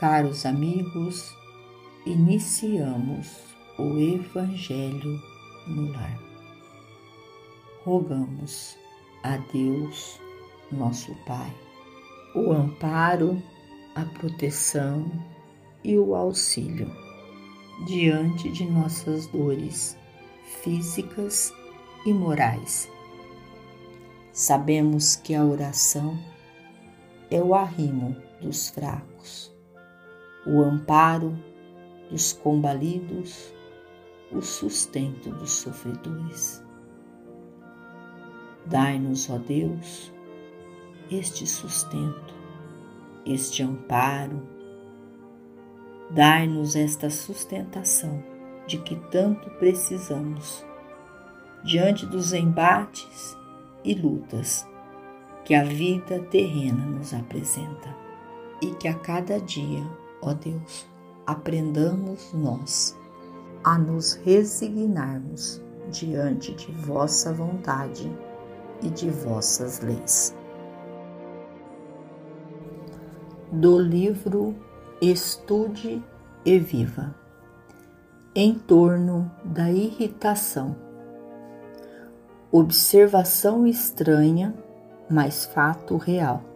Caros amigos, iniciamos o Evangelho no lar. Rogamos a Deus, nosso Pai, o amparo, a proteção e o auxílio diante de nossas dores físicas e morais. Sabemos que a oração é o arrimo dos fracos o amparo dos combalidos, o sustento dos sofredores. Dai-nos, ó Deus, este sustento, este amparo, dai-nos esta sustentação de que tanto precisamos diante dos embates e lutas que a vida terrena nos apresenta e que a cada dia Ó Deus, aprendamos nós a nos resignarmos diante de vossa vontade e de vossas leis. Do livro Estude e Viva em torno da irritação. Observação estranha, mas fato real.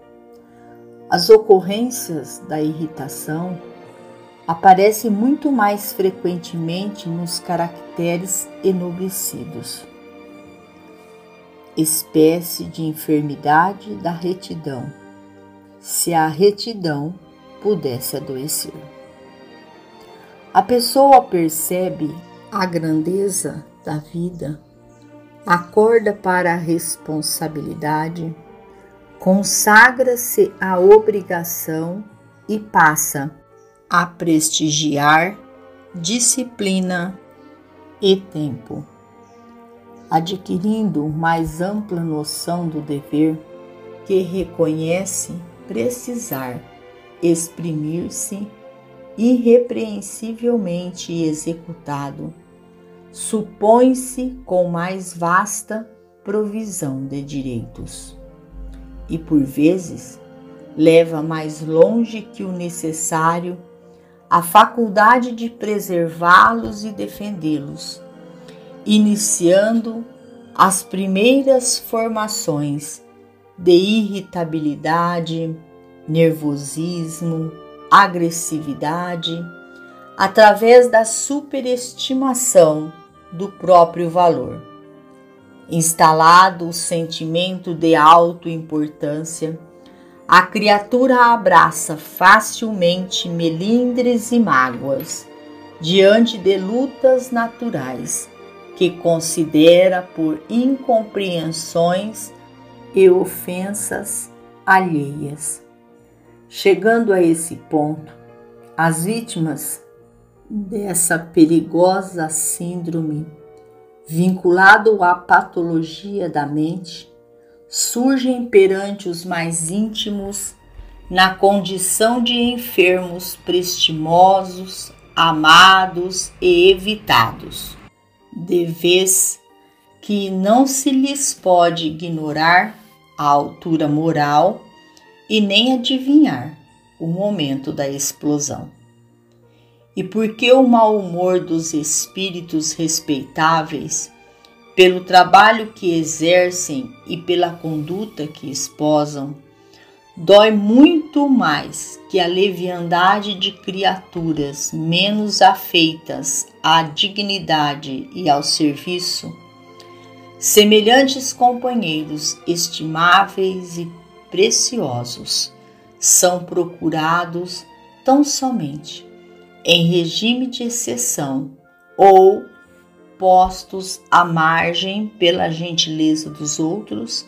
As ocorrências da irritação aparecem muito mais frequentemente nos caracteres enobrecidos, espécie de enfermidade da retidão, se a retidão pudesse adoecer. A pessoa percebe a grandeza da vida, acorda para a responsabilidade consagra-se à obrigação e passa a prestigiar disciplina e tempo, adquirindo mais ampla noção do dever que reconhece precisar exprimir-se irrepreensivelmente executado, supõe-se com mais vasta provisão de direitos e, por vezes, leva mais longe que o necessário a faculdade de preservá-los e defendê-los, iniciando as primeiras formações de irritabilidade, nervosismo, agressividade, através da superestimação do próprio valor Instalado o sentimento de autoimportância, a criatura abraça facilmente melindres e mágoas diante de lutas naturais que considera por incompreensões e ofensas alheias. Chegando a esse ponto, as vítimas dessa perigosa síndrome vinculado à patologia da mente, surgem perante os mais íntimos na condição de enfermos prestimosos, amados e evitados, de vez que não se lhes pode ignorar a altura moral e nem adivinhar o momento da explosão e porque o mau humor dos espíritos respeitáveis, pelo trabalho que exercem e pela conduta que esposam, dói muito mais que a leviandade de criaturas menos afeitas à dignidade e ao serviço. Semelhantes companheiros estimáveis e preciosos são procurados tão somente em regime de exceção ou postos à margem pela gentileza dos outros,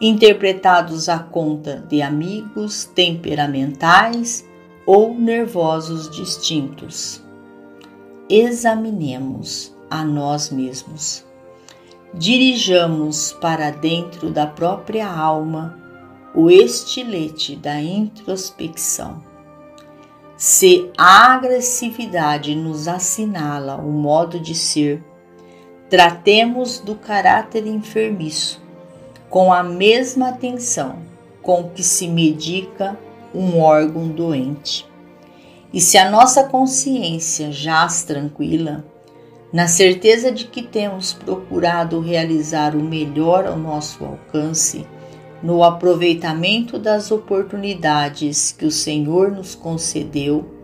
interpretados à conta de amigos temperamentais ou nervosos distintos. Examinemos a nós mesmos. Dirijamos para dentro da própria alma o estilete da introspecção se a agressividade nos assinala o modo de ser, tratemos do caráter enfermiço com a mesma atenção com que se medica um órgão doente. E se a nossa consciência jaz tranquila, na certeza de que temos procurado realizar o melhor ao nosso alcance, no aproveitamento das oportunidades que o Senhor nos concedeu,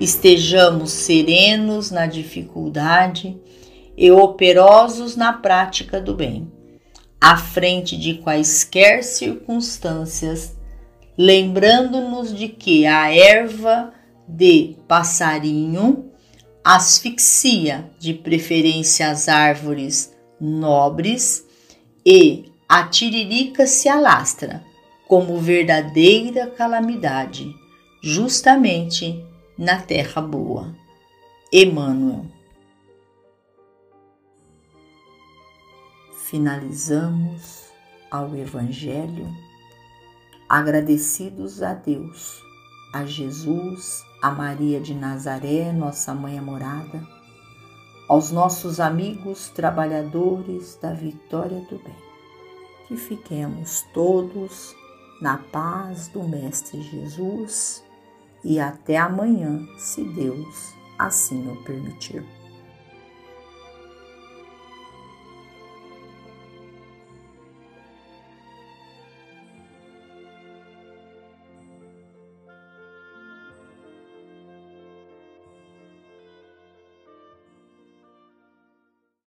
estejamos serenos na dificuldade e operosos na prática do bem, à frente de quaisquer circunstâncias, lembrando-nos de que a erva de passarinho asfixia de preferência as árvores nobres e a tiririca se alastra como verdadeira calamidade, justamente na terra boa. Emmanuel. Finalizamos ao Evangelho agradecidos a Deus, a Jesus, a Maria de Nazaré, nossa mãe amorada, aos nossos amigos trabalhadores da vitória do bem que fiquemos todos na paz do Mestre Jesus e até amanhã, se Deus assim o permitir.